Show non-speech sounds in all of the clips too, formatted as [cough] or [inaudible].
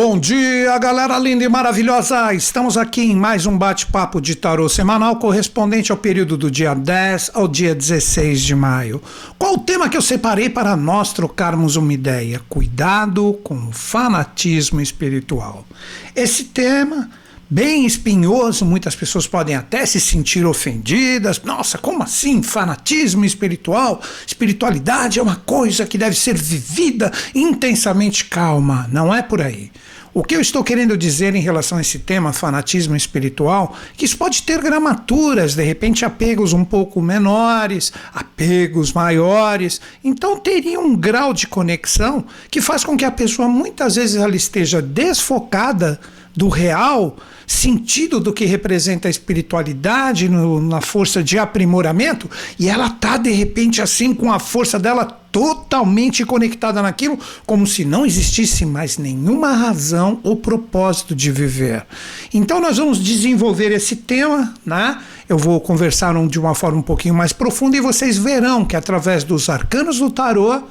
Bom dia, galera linda e maravilhosa! Estamos aqui em mais um bate-papo de tarô semanal correspondente ao período do dia 10 ao dia 16 de maio. Qual o tema que eu separei para nós trocarmos uma ideia? Cuidado com o fanatismo espiritual. Esse tema bem espinhoso, muitas pessoas podem até se sentir ofendidas. Nossa, como assim? Fanatismo espiritual? Espiritualidade é uma coisa que deve ser vivida intensamente calma. Não é por aí. O que eu estou querendo dizer em relação a esse tema, fanatismo espiritual, que isso pode ter gramaturas, de repente apegos um pouco menores, apegos maiores. Então teria um grau de conexão que faz com que a pessoa muitas vezes ela esteja desfocada do real sentido do que representa a espiritualidade no, na força de aprimoramento e ela tá de repente assim com a força dela totalmente conectada naquilo, como se não existisse mais nenhuma razão ou propósito de viver. Então nós vamos desenvolver esse tema, né? Eu vou conversar de uma forma um pouquinho mais profunda e vocês verão que através dos arcanos do tarô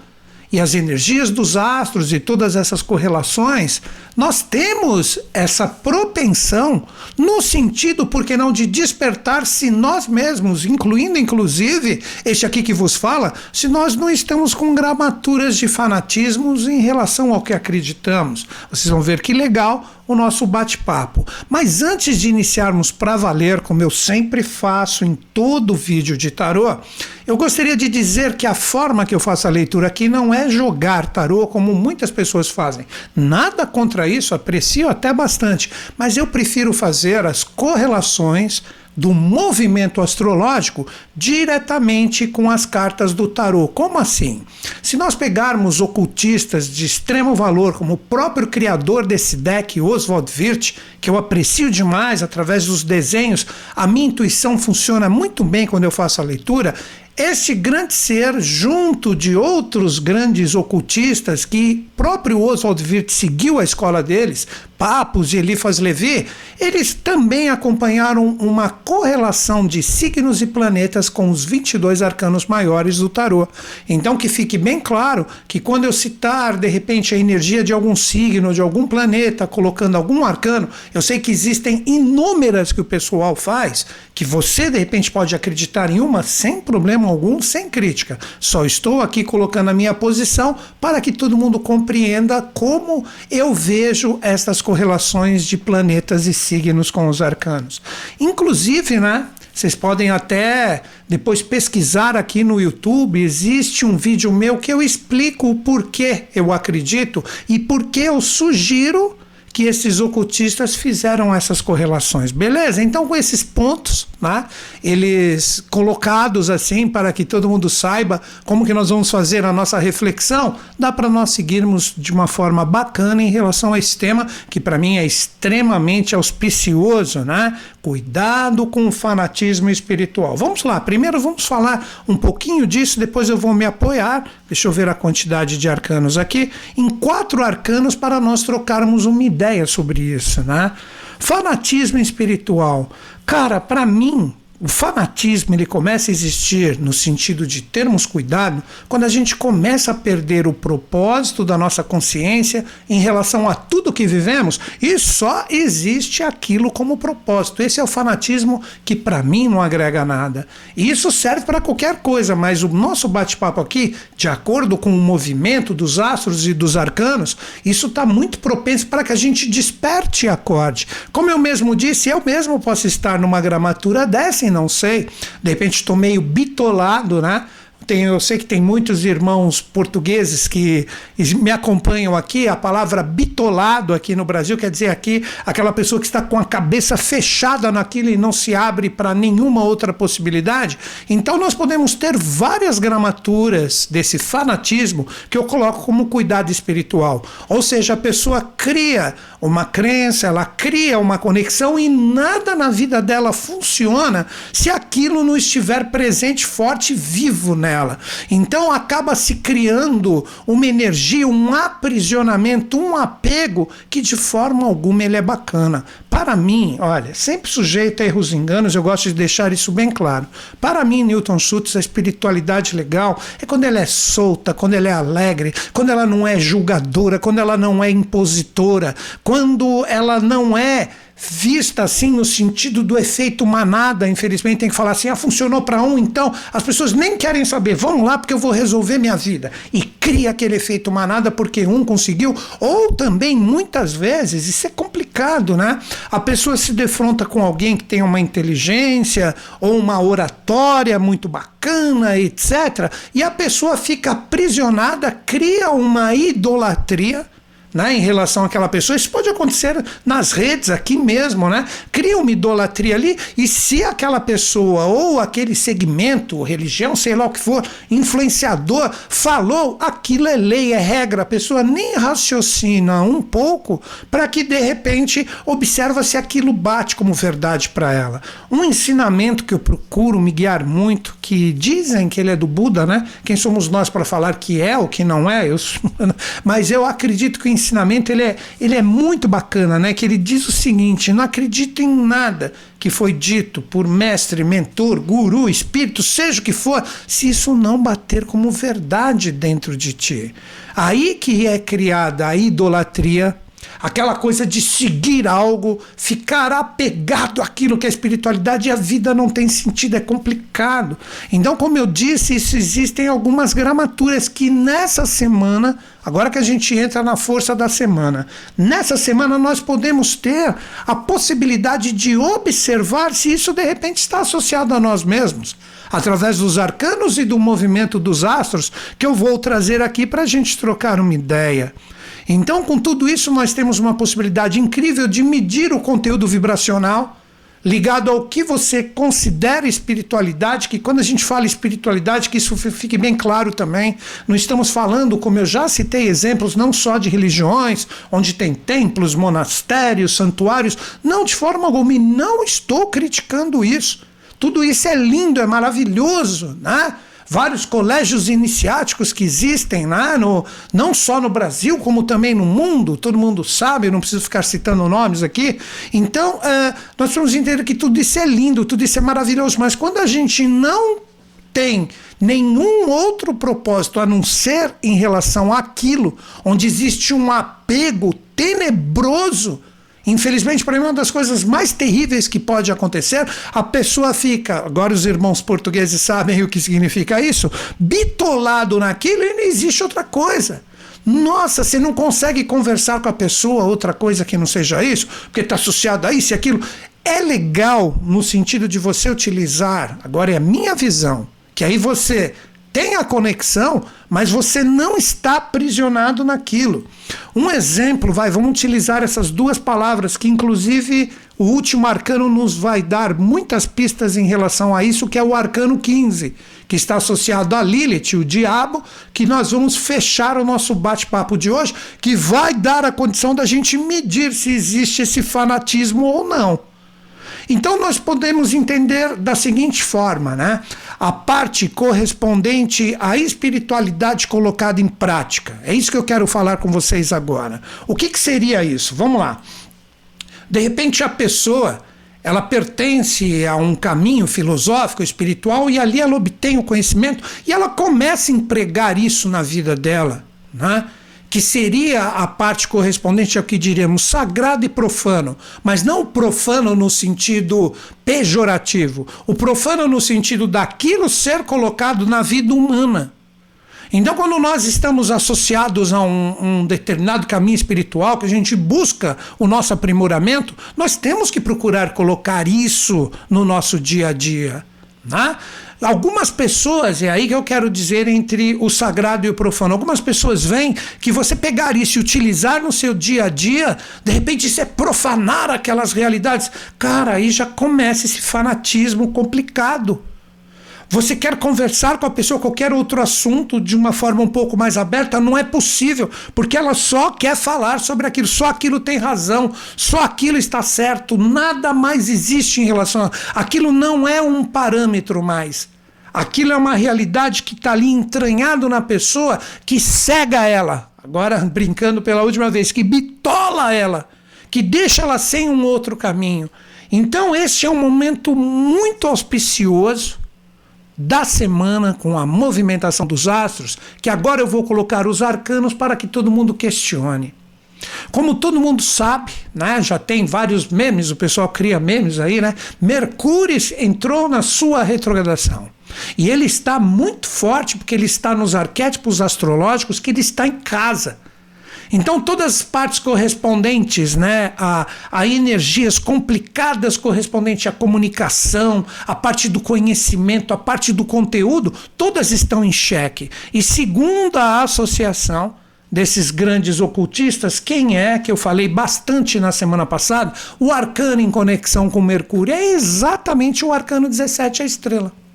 e as energias dos astros e todas essas correlações, nós temos essa propensão no sentido, por que não, de despertar se nós mesmos, incluindo inclusive este aqui que vos fala, se nós não estamos com gramaturas de fanatismos em relação ao que acreditamos. Vocês vão ver que legal o nosso bate-papo. Mas antes de iniciarmos para valer, como eu sempre faço em todo vídeo de tarô, eu gostaria de dizer que a forma que eu faço a leitura aqui não é jogar tarô como muitas pessoas fazem. Nada contra isso, aprecio até bastante, mas eu prefiro fazer as correlações do movimento astrológico diretamente com as cartas do tarô. Como assim? Se nós pegarmos ocultistas de extremo valor, como o próprio criador desse deck, Oswald Wirth, que eu aprecio demais através dos desenhos, a minha intuição funciona muito bem quando eu faço a leitura. Este grande ser, junto de outros grandes ocultistas que próprio Oswald Wirth seguiu a escola deles, Papos e Eliphas Levi, eles também acompanharam uma correlação de signos e planetas com os 22 arcanos maiores do tarô. Então que fique bem claro que quando eu citar de repente a energia de algum signo, de algum planeta, colocando algum arcano, eu sei que existem inúmeras que o pessoal faz, que você de repente pode acreditar em uma sem problema algum, sem crítica. Só estou aqui colocando a minha posição para que todo mundo compreenda como eu vejo estas correlações de planetas e signos com os arcanos. Inclusive, né? Vocês podem até depois pesquisar aqui no YouTube. Existe um vídeo meu que eu explico o porquê eu acredito e por que eu sugiro que esses ocultistas fizeram essas correlações. Beleza? Então, com esses pontos, né, eles colocados assim para que todo mundo saiba como que nós vamos fazer a nossa reflexão, dá para nós seguirmos de uma forma bacana em relação a esse tema que para mim é extremamente auspicioso, né? Cuidado com o fanatismo espiritual. Vamos lá, primeiro vamos falar um pouquinho disso, depois eu vou me apoiar, deixa eu ver a quantidade de arcanos aqui, em quatro arcanos para nós trocarmos uma ideia sobre isso, né? Fanatismo espiritual. Cara, para mim, o fanatismo ele começa a existir no sentido de termos cuidado quando a gente começa a perder o propósito da nossa consciência em relação a tudo que vivemos e só existe aquilo como propósito. Esse é o fanatismo que para mim não agrega nada. E isso serve para qualquer coisa, mas o nosso bate-papo aqui, de acordo com o movimento dos astros e dos arcanos, isso está muito propenso para que a gente desperte e acorde. Como eu mesmo disse, eu mesmo posso estar numa gramatura dessa não sei. De repente estou meio bitolado, né? Tem, eu sei que tem muitos irmãos portugueses que me acompanham aqui. A palavra bitolado aqui no Brasil quer dizer aqui aquela pessoa que está com a cabeça fechada naquilo e não se abre para nenhuma outra possibilidade. Então nós podemos ter várias gramaturas desse fanatismo que eu coloco como cuidado espiritual. Ou seja, a pessoa cria uma crença, ela cria uma conexão e nada na vida dela funciona se aquilo não estiver presente, forte, vivo nela ela. Então acaba se criando uma energia, um aprisionamento, um apego que de forma alguma ele é bacana. Para mim, olha, sempre sujeito a erros e enganos, eu gosto de deixar isso bem claro. Para mim, Newton Schultz, a espiritualidade legal é quando ela é solta, quando ela é alegre, quando ela não é julgadora, quando ela não é impositora, quando ela não é vista assim no sentido do efeito manada, infelizmente tem que falar assim, ah, funcionou para um, então as pessoas nem querem saber, vão lá porque eu vou resolver minha vida. E cria aquele efeito manada porque um conseguiu, ou também muitas vezes, isso é complicado, né? A pessoa se defronta com alguém que tem uma inteligência ou uma oratória muito bacana, etc. E a pessoa fica aprisionada, cria uma idolatria né, em relação àquela pessoa. Isso pode acontecer nas redes, aqui mesmo, né? Cria uma idolatria ali, e se aquela pessoa ou aquele segmento, religião, sei lá o que for, influenciador, falou, aquilo é lei, é regra. A pessoa nem raciocina um pouco para que de repente observa se aquilo bate como verdade para ela. Um ensinamento que eu procuro me guiar muito, que dizem que ele é do Buda, né? Quem somos nós para falar que é ou que não é? Eu, [laughs] mas eu acredito que o ensinamento ele é, ele é muito bacana, né? Que ele diz o seguinte: não acredito em nada que foi dito por mestre, mentor, guru, espírito, seja o que for, se isso não bater como verdade dentro de ti. Aí que é criada a idolatria aquela coisa de seguir algo, ficar apegado àquilo que é espiritualidade e a vida não tem sentido, é complicado. Então, como eu disse, isso existem algumas gramaturas que nessa semana, agora que a gente entra na força da semana, nessa semana nós podemos ter a possibilidade de observar se isso de repente está associado a nós mesmos através dos arcanos e do movimento dos astros, que eu vou trazer aqui para a gente trocar uma ideia. Então, com tudo isso, nós temos uma possibilidade incrível de medir o conteúdo vibracional ligado ao que você considera espiritualidade, que quando a gente fala espiritualidade, que isso fique bem claro também, não estamos falando, como eu já citei exemplos, não só de religiões, onde tem templos, monastérios, santuários, não de forma alguma, e não estou criticando isso. Tudo isso é lindo, é maravilhoso, né? Vários colégios iniciáticos que existem né, no, não só no Brasil, como também no mundo, todo mundo sabe, não preciso ficar citando nomes aqui. Então, é, nós vamos entender que tudo isso é lindo, tudo isso é maravilhoso, mas quando a gente não tem nenhum outro propósito a não ser em relação àquilo, onde existe um apego tenebroso Infelizmente, para mim, uma das coisas mais terríveis que pode acontecer, a pessoa fica, agora os irmãos portugueses sabem o que significa isso, bitolado naquilo e não existe outra coisa. Nossa, você não consegue conversar com a pessoa outra coisa que não seja isso, porque está associado a isso e aquilo. É legal no sentido de você utilizar, agora é a minha visão, que aí você tem a conexão, mas você não está aprisionado naquilo. Um exemplo, vai, vamos utilizar essas duas palavras que inclusive o último arcano nos vai dar muitas pistas em relação a isso, que é o arcano 15, que está associado a Lilith, o diabo, que nós vamos fechar o nosso bate-papo de hoje, que vai dar a condição da gente medir se existe esse fanatismo ou não. Então nós podemos entender da seguinte forma, né? A parte correspondente à espiritualidade colocada em prática. É isso que eu quero falar com vocês agora. O que, que seria isso? Vamos lá. De repente a pessoa ela pertence a um caminho filosófico, espiritual, e ali ela obtém o conhecimento e ela começa a empregar isso na vida dela. Né? Que seria a parte correspondente ao que diríamos sagrado e profano, mas não o profano no sentido pejorativo, o profano no sentido daquilo ser colocado na vida humana. Então, quando nós estamos associados a um, um, determinado caminho espiritual, que a gente busca o nosso aprimoramento, nós temos que procurar colocar isso no nosso dia a dia. Né? Algumas pessoas, é aí que eu quero dizer entre o sagrado e o profano, algumas pessoas veem que você pegar isso e utilizar no seu dia a dia, de repente isso é profanar aquelas realidades. Cara, aí já começa esse fanatismo complicado. Você quer conversar com a pessoa qualquer outro assunto de uma forma um pouco mais aberta? Não é possível, porque ela só quer falar sobre aquilo, só aquilo tem razão, só aquilo está certo, nada mais existe em relação a aquilo não é um parâmetro mais. Aquilo é uma realidade que está ali entranhado na pessoa, que cega ela. Agora, [laughs] brincando pela última vez, que bitola ela, que deixa ela sem um outro caminho. Então, este é um momento muito auspicioso da semana com a movimentação dos astros, que agora eu vou colocar os arcanos para que todo mundo questione. Como todo mundo sabe, né, já tem vários memes, o pessoal cria memes aí, né? Mercúrio entrou na sua retrogradação. E ele está muito forte porque ele está nos arquétipos astrológicos que ele está em casa. Então, todas as partes correspondentes né, a, a energias complicadas correspondentes à comunicação, a parte do conhecimento, a parte do conteúdo, todas estão em xeque. E segundo a associação desses grandes ocultistas, quem é, que eu falei bastante na semana passada, o arcano em conexão com Mercúrio é exatamente o arcano 17, a estrela.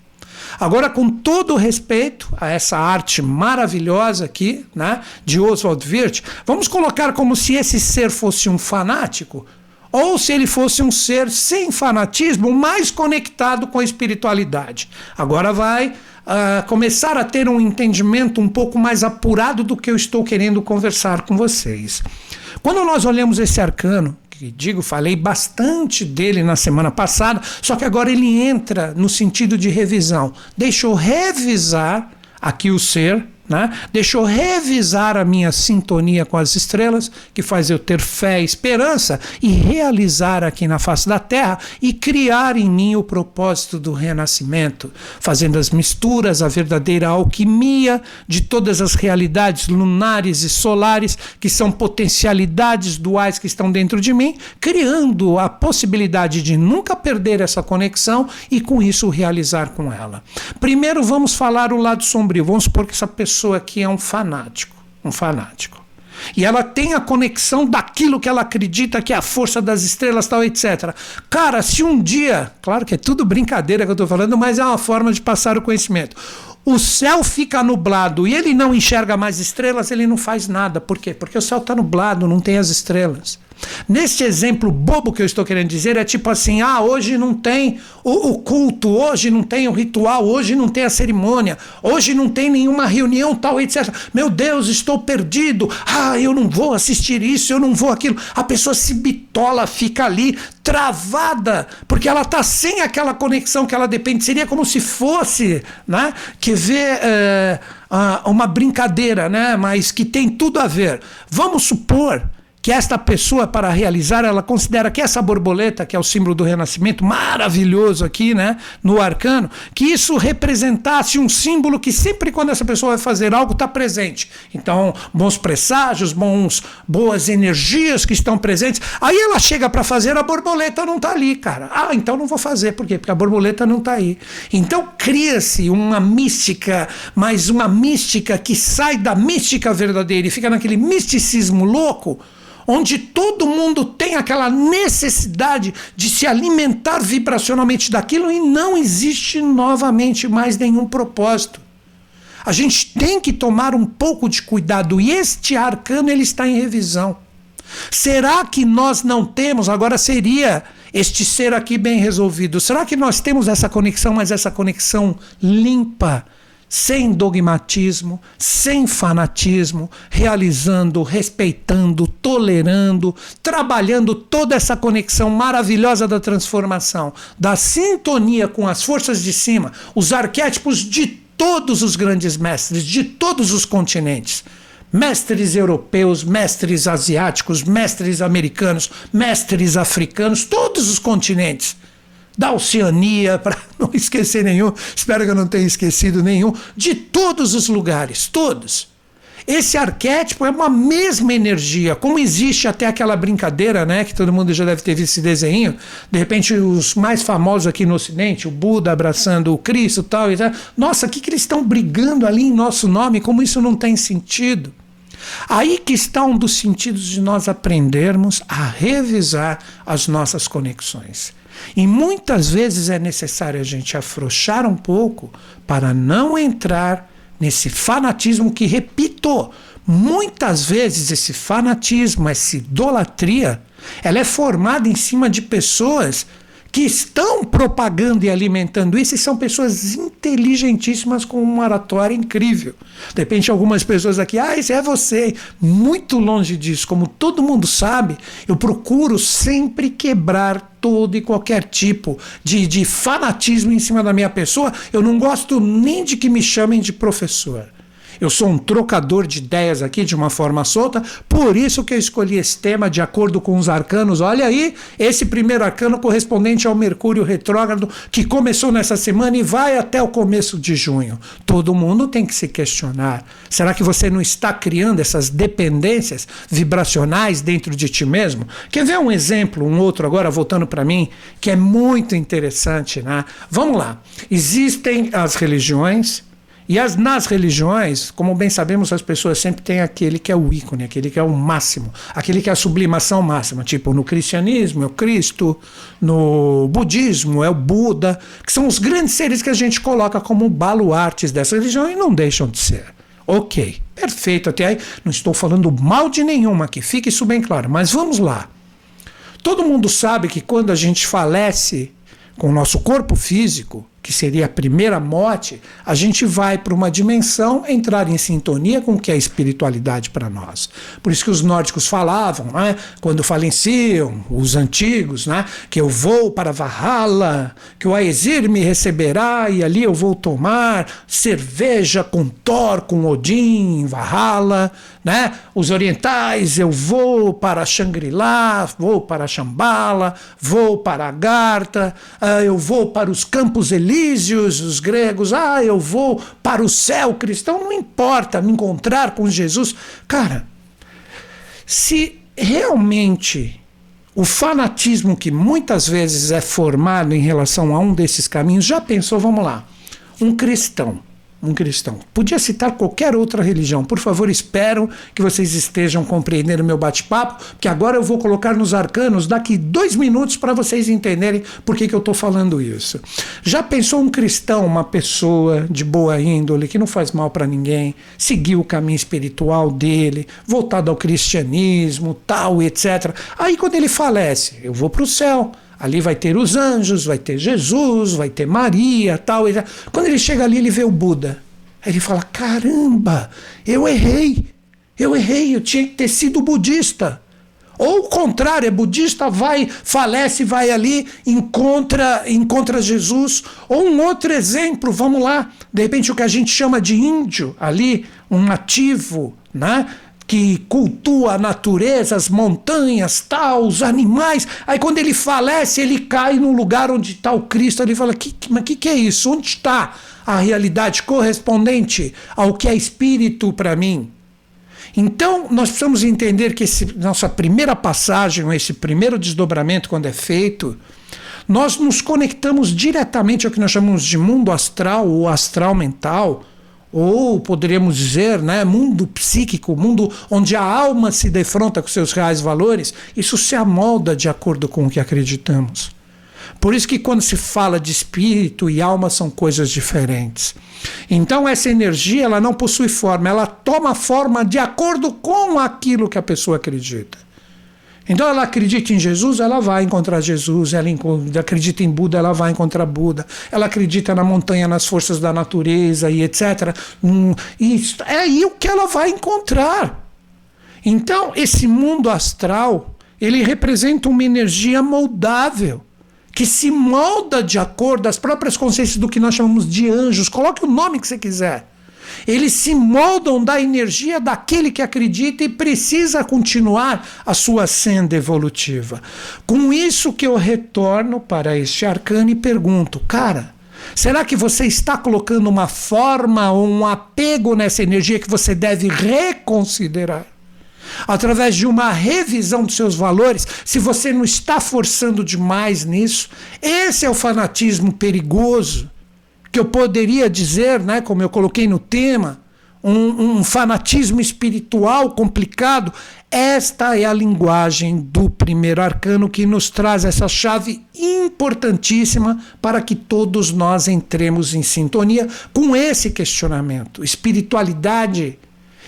Agora, com todo respeito a essa arte maravilhosa aqui, né, de Oswald Wirth, vamos colocar como se esse ser fosse um fanático, ou se ele fosse um ser sem fanatismo, mais conectado com a espiritualidade. Agora vai uh, começar a ter um entendimento um pouco mais apurado do que eu estou querendo conversar com vocês. Quando nós olhamos esse arcano, digo, falei bastante dele na semana passada, só que agora ele entra no sentido de revisão. Deixa eu revisar aqui o ser né? Deixa eu revisar a minha sintonia com as estrelas, que faz eu ter fé e esperança, e realizar aqui na face da Terra e criar em mim o propósito do renascimento, fazendo as misturas, a verdadeira alquimia de todas as realidades lunares e solares, que são potencialidades duais que estão dentro de mim, criando a possibilidade de nunca perder essa conexão e com isso realizar com ela. Primeiro vamos falar o lado sombrio, vamos supor que essa pessoa pessoa que é um fanático, um fanático. E ela tem a conexão daquilo que ela acredita que é a força das estrelas, tal, etc. Cara, se um dia, claro que é tudo brincadeira que eu estou falando, mas é uma forma de passar o conhecimento. O céu fica nublado e ele não enxerga mais estrelas, ele não faz nada. Por quê? Porque o céu está nublado, não tem as estrelas. Neste exemplo bobo que eu estou querendo dizer, é tipo assim: ah, hoje não tem o, o, culto, hoje não tem o ritual, hoje não tem a cerimônia, hoje não tem nenhuma reunião, tal, etc. Meu Deus, estou perdido. Ah, eu não vou assistir isso, eu não vou aquilo. A pessoa se bitola, fica ali travada, porque ela está sem aquela conexão que ela depende. Seria como se fosse, né? Que vê. É, uma brincadeira, né? Mas que tem tudo a ver. Vamos supor que esta pessoa, para realizar, ela considera que essa borboleta, que é o símbolo do renascimento, maravilhoso aqui, né, no arcano, que isso representasse um símbolo que sempre quando essa pessoa vai fazer algo está presente. Então, bons presságios, bons, boas energias que estão presentes. Aí ela chega para fazer, a borboleta não está ali, cara. Ah, então não vou fazer, por quê? Porque a borboleta não está aí. Então cria-se uma mística, mas uma mística que sai da mística verdadeira e fica naquele misticismo louco onde todo mundo tem aquela necessidade de se alimentar vibracionalmente daquilo e não existe novamente mais nenhum propósito. A gente tem que tomar um pouco de cuidado e este arcano ele está em revisão. Será que nós não temos, agora seria este ser aqui bem resolvido, será que nós temos essa conexão, mas essa conexão limpa? Sem dogmatismo, sem fanatismo, realizando, respeitando, tolerando, trabalhando toda essa conexão maravilhosa da transformação, da sintonia com as forças de cima, os arquétipos de todos os grandes mestres, de todos os continentes. Mestres europeus, mestres asiáticos, mestres americanos, mestres africanos, todos os continentes da Oceania, [laughs] para não esquecer nenhum, espero que eu não tenha esquecido nenhum, de todos os lugares, todos. Esse arquétipo é uma mesma energia, como existe até aquela brincadeira, né, que todo mundo já deve ter visto esse desenho, de repente os mais famosos aqui no ocidente, o Buda abraçando o Cristo tal e tal. Nossa, o que, que eles estão brigando ali em nosso nome, como isso não tem sentido? Aí que está um dos sentidos de nós aprendermos a revisar as nossas conexões. E muitas vezes é necessário a gente afrouxar um pouco para não entrar nesse fanatismo que, repito, muitas vezes esse fanatismo, essa idolatria, ela é formada em cima de pessoas que estão propagando e alimentando isso, e são pessoas inteligentíssimas com uma oratória incrível. De repente, algumas pessoas aqui, ah, esse é você. Muito longe disso. Como todo mundo sabe, eu procuro sempre quebrar todo e qualquer tipo de, de fanatismo em cima da minha pessoa. Eu não gosto nem de que me chamem de professor. Eu sou um trocador de ideias aqui de uma forma solta, por isso que eu escolhi esse tema de acordo com os arcanos. Olha aí, esse primeiro arcano correspondente ao Mercúrio retrógrado que começou nessa semana e vai até o começo de junho. Todo mundo tem que se questionar. Será que você não está criando essas dependências vibracionais dentro de ti mesmo? Quer ver um exemplo, um outro agora voltando para mim, que é muito interessante, né? Vamos lá. Existem as religiões e as, nas religiões, como bem sabemos, as pessoas sempre têm aquele que é o ícone, aquele que é o máximo, aquele que é a sublimação máxima. Tipo, no cristianismo é o Cristo, no budismo é o Buda, que são os grandes seres que a gente coloca como baluartes dessa religião e não deixam de ser. Ok, perfeito até aí. Não estou falando mal de nenhuma aqui, fique isso bem claro. Mas vamos lá. Todo mundo sabe que quando a gente falece com o nosso corpo físico, que seria a primeira morte, a gente vai para uma dimensão entrar em sintonia com o que é espiritualidade para nós. Por isso que os nórdicos falavam, né, quando faleciam, os antigos, né, que eu vou para Valhalla, que o Aesir me receberá e ali eu vou tomar cerveja com Thor, com Odin Valhalla. Né? Os orientais, eu vou para Shangri-La, vou para Shambhala, vou para Agartha, uh, eu vou para os campos elíseos Elísios, os gregos, ah, eu vou para o céu cristão, não importa me encontrar com Jesus. Cara, se realmente o fanatismo que muitas vezes é formado em relação a um desses caminhos, já pensou, vamos lá, um cristão um cristão. Podia citar qualquer outra religião. Por favor, espero que vocês estejam compreendendo meu bate-papo, porque agora eu vou colocar nos arcanos daqui dois minutos para vocês entenderem por que, que eu estou falando isso. Já pensou um cristão, uma pessoa de boa índole, que não faz mal para ninguém, seguir o caminho espiritual dele, voltado ao cristianismo, tal, etc. Aí quando ele falece, eu vou para o céu. Ali vai ter os anjos, vai ter Jesus, vai ter Maria, tal. Quando ele chega ali, ele vê o Buda. Aí ele fala: caramba, eu errei. Eu errei, eu tinha que ter sido budista. Ou o contrário, é budista, vai, falece, vai ali, encontra, encontra Jesus. Ou um outro exemplo, vamos lá, de repente o que a gente chama de índio, ali, um nativo, né? Que cultua a natureza, as montanhas, tal, os animais. Aí quando ele falece, ele cai no lugar onde está o Cristo. Ele fala: que, mas o que, que é isso? Onde está a realidade correspondente ao que é espírito para mim? Então, nós precisamos entender que esse, nossa primeira passagem, esse primeiro desdobramento, quando é feito, nós nos conectamos diretamente ao que nós chamamos de mundo astral ou astral mental ou poderíamos dizer, né, mundo psíquico, mundo onde a alma se defronta com seus reais valores, isso se amolda de acordo com o que acreditamos. Por isso que quando se fala de espírito e alma são coisas diferentes. Então essa energia ela não possui forma, ela toma forma de acordo com aquilo que a pessoa acredita. Então ela acredita em Jesus, ela vai encontrar Jesus, ela acredita em Buda, ela vai encontrar Buda, ela acredita na montanha, nas forças da natureza e etc. Hum, é aí o que ela vai encontrar. Então esse mundo astral, ele representa uma energia moldável, que se molda de acordo às próprias consciências do que nós chamamos de anjos. Coloque o nome que você quiser. Eles se moldam da energia daquele que acredita e precisa continuar a sua senda evolutiva. Com isso que eu retorno para este arcano e pergunto, cara, será que você está colocando uma forma ou um apego nessa energia que você deve reconsiderar? através de uma revisão dos seus valores, se você não está forçando demais nisso, esse é o fanatismo perigoso que eu poderia dizer, né, como eu coloquei no tema, um, um, fanatismo espiritual complicado. Esta é a linguagem do primeiro arcano que nos traz essa chave importantíssima para que todos nós entremos em sintonia com esse questionamento. Espiritualidade,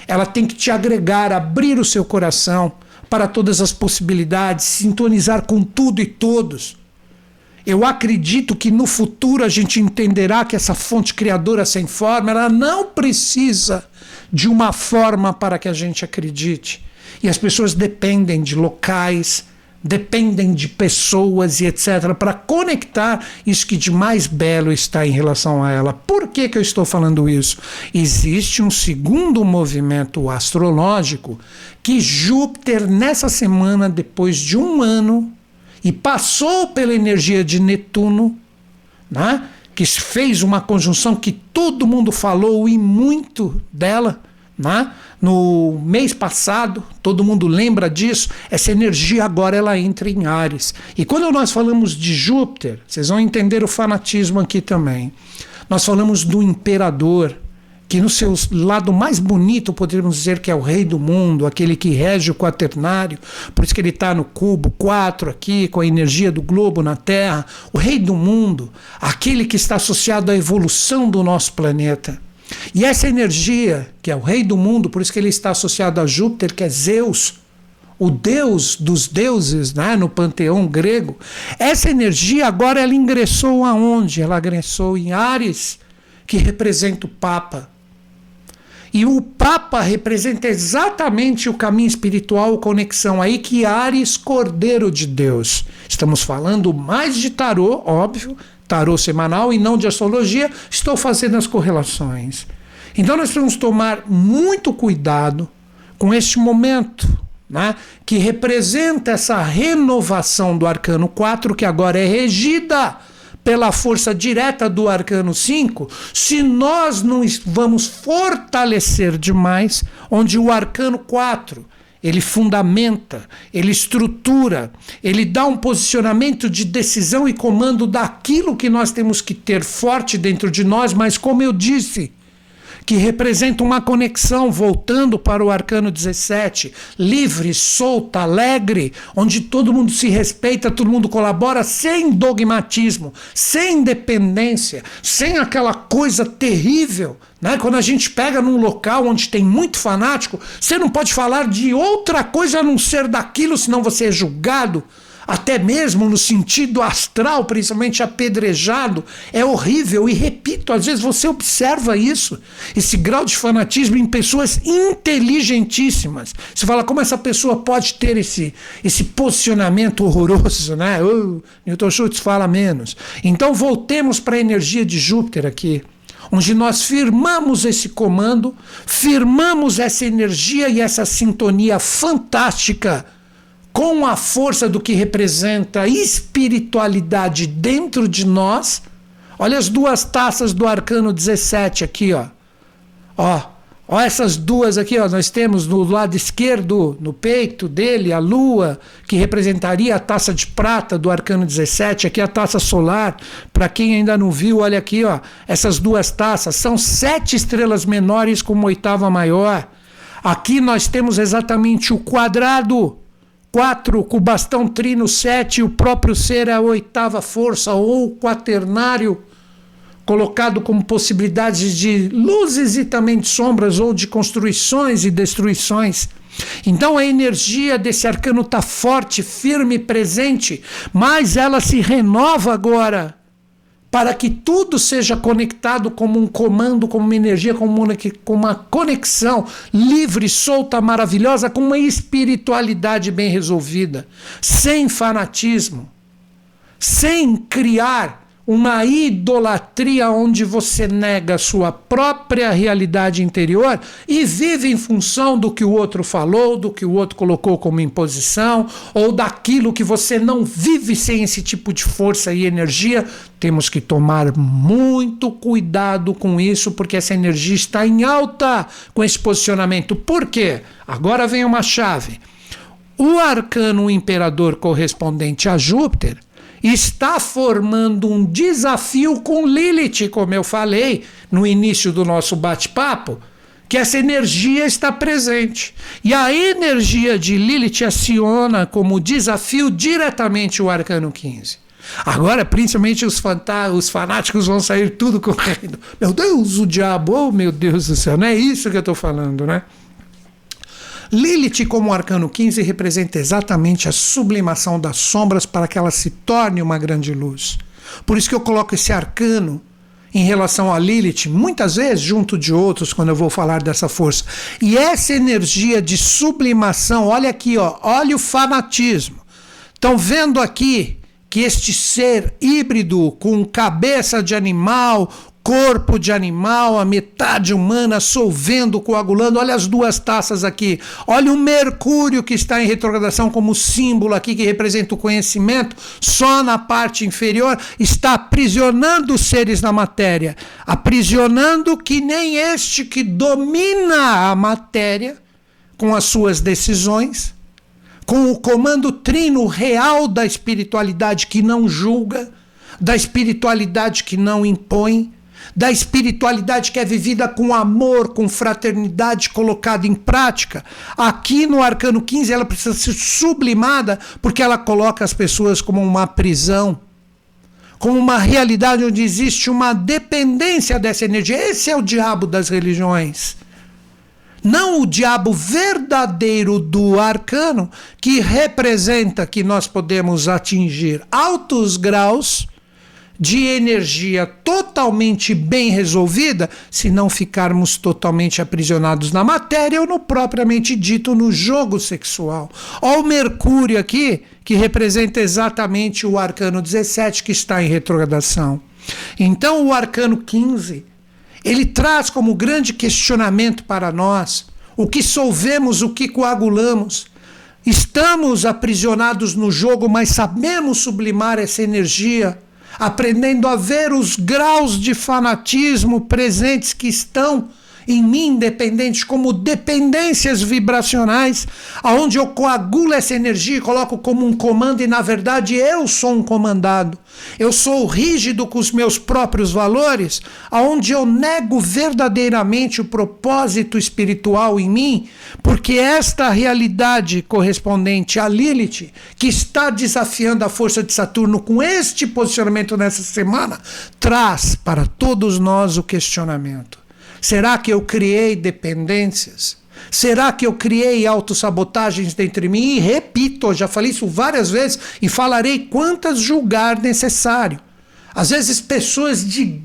ela tem que te agregar, abrir o seu coração para todas as possibilidades, sintonizar com tudo e todos Eu acredito que no futuro a gente entenderá que essa fonte criadora sem forma, ela não precisa de uma forma para que a gente acredite. E as pessoas dependem de locais, dependem de pessoas e etc. para conectar isso que de mais belo está em relação a ela. Por que, que eu estou falando isso? Existe um segundo movimento astrológico que Júpiter, nessa semana, depois de um ano, e passou pela energia de Netuno, né? que fez uma conjunção que todo mundo falou e muito dela. Né? No mês passado, todo mundo lembra disso. Essa energia agora ela entra em Ares. E quando nós falamos de Júpiter, vocês vão entender o fanatismo aqui também. Nós falamos do imperador, que no seu lado mais bonito poderíamos dizer que é o rei do mundo, aquele que rege o quaternário, por isso que ele está no cubo 4 aqui, com a energia do globo na Terra, o rei do mundo, aquele que está associado à evolução do nosso planeta. E essa energia, que é o rei do mundo, por isso que ele está associado a Júpiter, que é Zeus, o deus dos deuses, né, no panteão grego, essa energia agora ela ingressou aonde? Ela ingressou em Ares, que representa o Papa. E o Papa representa exatamente o caminho espiritual, conexão aí que Ares, Cordeiro de Deus. Estamos falando mais de tarô, óbvio, tarô semanal e não de astrologia. Estou fazendo as correlações. Então nós precisamos tomar muito cuidado com este momento, né, que representa essa renovação do arcano 4, que agora é regida pela força direta do arcano 5, se nós não vamos fortalecer demais, onde o arcano 4 ele fundamenta, ele estrutura, ele dá um posicionamento de decisão e comando daquilo que nós temos que ter forte dentro de nós, mas como eu disse, que representa uma conexão voltando para o arcano 17, livre, solta, alegre, onde todo mundo se respeita, todo mundo colabora sem dogmatismo, sem dependência, sem aquela coisa terrível. Né? Quando a gente pega num local onde tem muito fanático, você não pode falar de outra coisa a não ser daquilo, senão você é julgado até mesmo no sentido astral, principalmente apedrejado, é horrível. E repito, às vezes você observa isso, esse grau de fanatismo em pessoas inteligentíssimas. Você fala, como essa pessoa pode ter esse, esse posicionamento horroroso, né? [laughs] O Newton Schultz fala menos. Então voltemos para a energia de Júpiter aqui onde nós firmamos esse comando, firmamos essa energia e essa sintonia fantástica com a força do que representa a espiritualidade dentro de nós. Olha as duas taças do arcano 17 aqui, ó. Ó, ó essas duas aqui, ó, nós temos no lado esquerdo, no peito dele, a lua, que representaria a taça de prata do arcano 17, aqui a taça solar. Para quem ainda não viu, olha aqui, ó, essas duas taças são sete estrelas menores com uma oitava maior. Aqui nós temos exatamente o quadrado 4, com o bastão trino 7, o próprio ser a oitava força, ou quaternário, colocado como possibilidades de luzes e também de sombras, ou de construções e destruições. Então a energia desse arcano está forte, firme, presente, mas ela se renova agora para que tudo seja conectado como um comando, como uma energia, como uma, como uma conexão livre, solta, maravilhosa, com uma espiritualidade bem resolvida, sem fanatismo, sem criar uma idolatria onde você nega sua própria realidade interior e vive em função do que o outro falou, do que o outro colocou como imposição, ou daquilo que você não vive sem esse tipo de força e energia. Temos que tomar muito cuidado com isso, porque essa energia está em alta com esse posicionamento. Por quê? Agora vem uma chave. O arcano imperador correspondente a Júpiter está formando um desafio com Lilith, como eu falei no início do nosso bate-papo, que essa energia está presente. E a energia de Lilith aciona como desafio diretamente o arcano 15. Agora, principalmente os, os fanáticos vão sair tudo correndo. Meu Deus, o diabo, oh meu Deus do céu, não é isso que eu estou falando, né? Lilith, como arcano 15, representa exatamente a sublimação das sombras para que ela se torne uma grande luz. Por isso que eu coloco esse arcano em relação a Lilith, muitas vezes junto de outros, quando eu vou falar dessa força. E essa energia de sublimação, olha aqui, ó, olha o fanatismo. Estão vendo aqui que este ser híbrido com cabeça de animal, corpo de animal, a metade humana solvendo, coagulando. Olha as duas taças aqui. Olha o Mercúrio que está em retrogradação como símbolo aqui que representa o conhecimento, só na parte inferior está aprisionando os seres na matéria, aprisionando que nem este que domina a matéria com as suas decisões, com o comando trino real da espiritualidade que não julga, da espiritualidade que não impõe, da espiritualidade que é vivida com amor, com fraternidade colocada em prática. Aqui no Arcano 15 ela precisa ser sublimada porque ela coloca as pessoas como uma prisão, como uma realidade onde existe uma dependência dessa energia. Esse é o diabo das religiões. Não o diabo verdadeiro do arcano, que representa que nós podemos atingir altos graus de energia totalmente bem resolvida se não ficarmos totalmente aprisionados na matéria ou no propriamente dito no jogo sexual. Olha o Mercúrio aqui, que representa exatamente o arcano 17 que está em retrogradação. Então o arcano 15, ele traz como grande questionamento para nós o que solvemos, o que coagulamos. Estamos aprisionados no jogo, mas sabemos sublimar essa energia aprendendo a ver os graus de fanatismo presentes que estão em mim independentes como dependências vibracionais, aonde eu coagulo essa energia e coloco como um comando e na verdade eu sou um comandado. Eu sou rígido com os meus próprios valores, aonde eu nego verdadeiramente o propósito espiritual em mim, porque esta realidade correspondente a Lilith, que está desafiando a força de Saturno com este posicionamento nessa semana, traz para todos nós o questionamento Será que eu criei dependências? Será que eu criei autossabotagens dentro de mim? E repito, já falei isso várias vezes e falarei quantas julgar necessário. Às vezes, pessoas de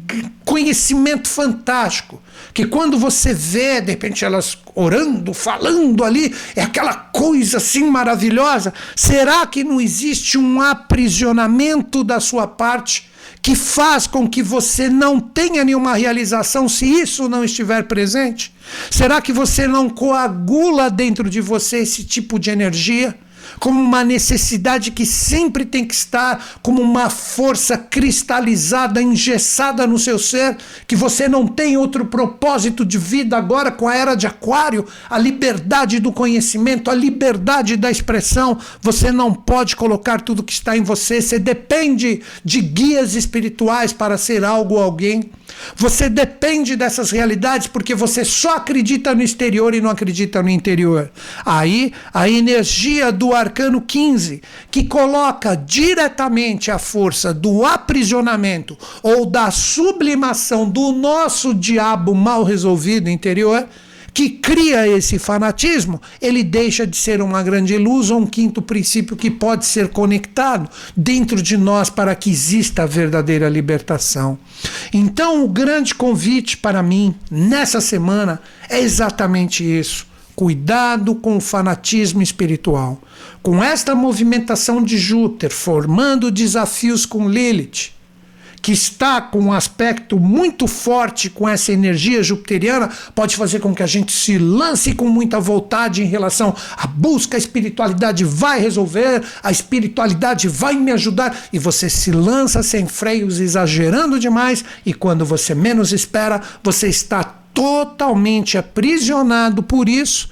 conhecimento fantástico, que quando você vê, de repente, elas orando, falando ali, é aquela coisa assim maravilhosa. Será que não existe um aprisionamento da sua parte que faz com que você não tenha nenhuma realização se isso não estiver presente? Será que você não coagula dentro de você esse tipo de energia? Como uma necessidade que sempre tem que estar, como uma força cristalizada, engessada no seu ser, que você não tem outro propósito de vida agora com a era de Aquário, a liberdade do conhecimento, a liberdade da expressão. Você não pode colocar tudo que está em você, você depende de guias espirituais para ser algo ou alguém. Você depende dessas realidades porque você só acredita no exterior e não acredita no interior. Aí a energia do arcano 15, que coloca diretamente a força do aprisionamento ou da sublimação do nosso diabo mal resolvido interior que cria esse fanatismo, ele deixa de ser uma grande ou um quinto princípio que pode ser conectado dentro de nós para que exista a verdadeira libertação. Então, o grande convite para mim nessa semana é exatamente isso. Cuidado com o fanatismo espiritual. Com esta movimentação de Júpiter formando desafios com Lilith, que está com um aspecto muito forte com essa energia jupiteriana, pode fazer com que a gente se lance com muita vontade em relação à busca, a espiritualidade vai resolver, a espiritualidade vai me ajudar, e você se lança sem freios, exagerando demais, e quando você menos espera, você está totalmente aprisionado por isso.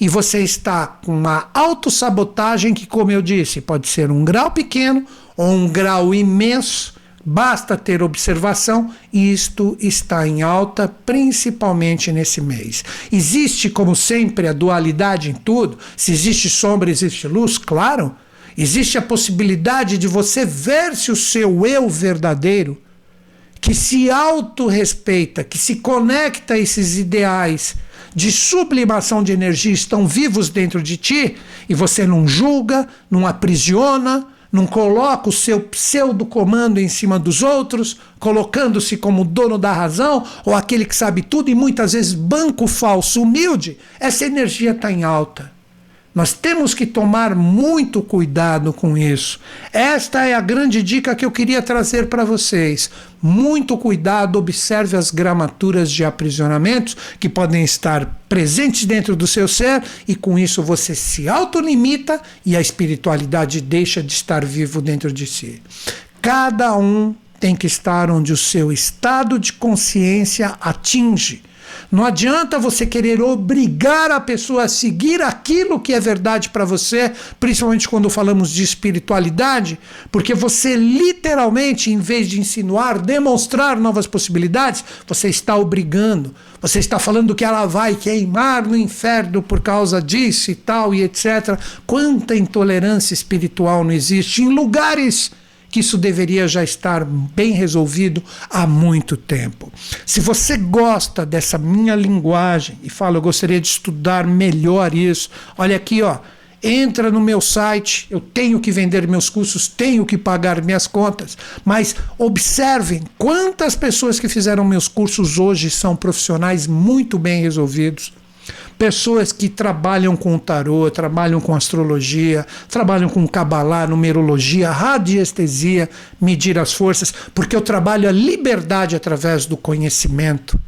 E você está com uma autossabotagem que, como eu disse, pode ser um grau pequeno ou um grau imenso, Basta ter observação e isto está em alta, principalmente nesse mês. Existe, como sempre, a dualidade em tudo. Se existe sombra, existe luz, claro. Existe a possibilidade de você ver se o seu eu verdadeiro que se autorrespeita, que se conecta a esses ideais de sublimação de energia estão vivos dentro de ti e você não julga, não aprisiona, não coloca o seu pseudo comando em cima dos outros, colocando-se como dono da razão ou aquele que sabe tudo e muitas vezes banco falso, humilde, essa energia está em alta. Nós temos que tomar muito cuidado com isso. Esta é a grande dica que eu queria trazer para vocês. Muito cuidado, observe as gramaturas de aprisionamentos que podem estar presentes dentro do seu ser e com isso você se autolimita e a espiritualidade deixa de estar vivo dentro de si. Cada um tem que estar onde o seu estado de consciência atinge. Não adianta você querer obrigar a pessoa a seguir aquilo que é verdade para você, principalmente quando falamos de espiritualidade, porque você literalmente, em vez de insinuar, demonstrar novas possibilidades, você está obrigando. Você está falando que ela vai queimar no inferno por causa disso e tal e etc. Quanta intolerância espiritual não existe em lugares que isso deveria já estar bem resolvido há muito tempo. Se você gosta dessa minha linguagem e fala, eu gostaria de estudar melhor isso, olha aqui, ó. Entra no meu site, eu tenho que vender meus cursos, tenho que pagar minhas contas, mas observem quantas pessoas que fizeram meus cursos hoje são profissionais muito bem resolvidos, pessoas que trabalham com tarô, trabalham com astrologia, trabalham com cabalá, numerologia, radiestesia, medir as forças, porque eu trabalho a liberdade através do conhecimento.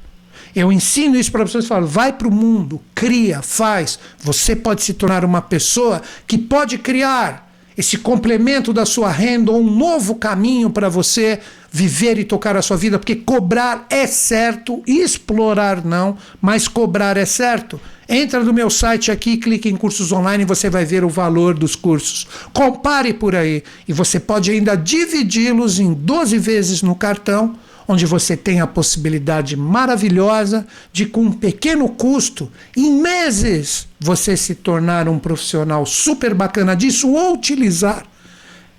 Eu ensino isso para pessoas e falo: vai para o mundo, cria, faz. Você pode se tornar uma pessoa que pode criar esse complemento da sua renda, um novo caminho para você viver e tocar a sua vida, porque cobrar é certo, explorar não, mas cobrar é certo. Entra no meu site aqui, clique em cursos online e você vai ver o valor dos cursos. Compare por aí e você pode ainda dividi-los em 12 vezes no cartão, onde você tem a possibilidade maravilhosa de, com um pequeno custo, em meses, você se tornar um profissional super bacana disso ou utilizar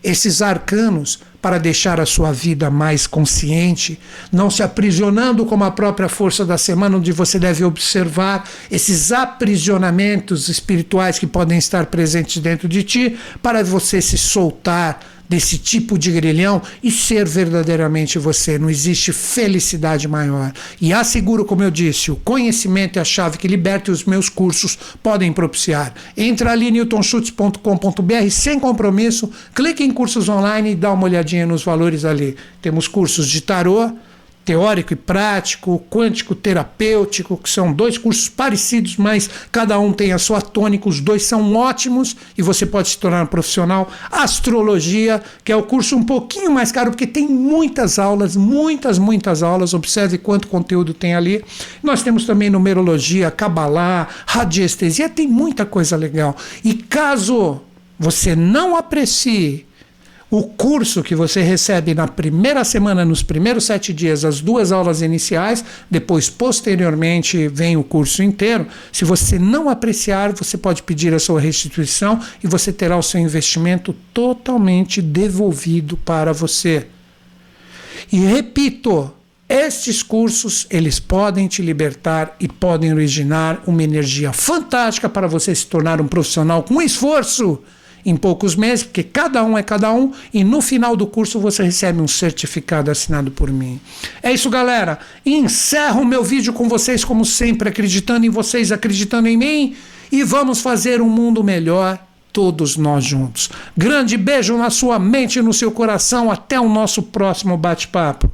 esses arcanos para deixar a sua vida mais consciente, não se aprisionando como a própria força da semana, onde você deve observar esses aprisionamentos espirituais que podem estar presentes dentro de ti, para você se soltar desse tipo de grilhão e ser verdadeiramente você. Não existe felicidade maior. E asseguro, como eu disse, o conhecimento é a chave que liberta e os meus cursos podem propiciar. Entra ali newtonschutz.com.br sem compromisso, clique em cursos online e dá uma olhadinha nos valores ali. Temos cursos de tarô teórico e prático, quântico terapêutico, que são dois cursos parecidos, mas cada um tem a sua tônica, os dois são ótimos e você pode se tornar um profissional. Astrologia, que é o curso um pouquinho mais caro, porque tem muitas aulas, muitas, muitas aulas, observe quanto conteúdo tem ali. Nós temos também numerologia, cabalá, radiestesia, tem muita coisa legal. E caso você não aprecie o curso que você recebe na primeira semana, nos primeiros sete dias, as duas aulas iniciais, depois, posteriormente, vem o curso inteiro. Se você não apreciar, você pode pedir a sua restituição e você terá o seu investimento totalmente devolvido para você. E repito, estes cursos, eles podem te libertar e podem originar uma energia fantástica para você se tornar um profissional com esforço em poucos meses, porque cada um é cada um, e no final do curso você recebe um certificado assinado por mim. É isso, galera. Encerro o meu vídeo com vocês, como sempre, acreditando em vocês, acreditando em mim, e vamos fazer um mundo melhor, todos nós juntos. Grande beijo na sua mente e no seu coração. Até o nosso próximo bate-papo.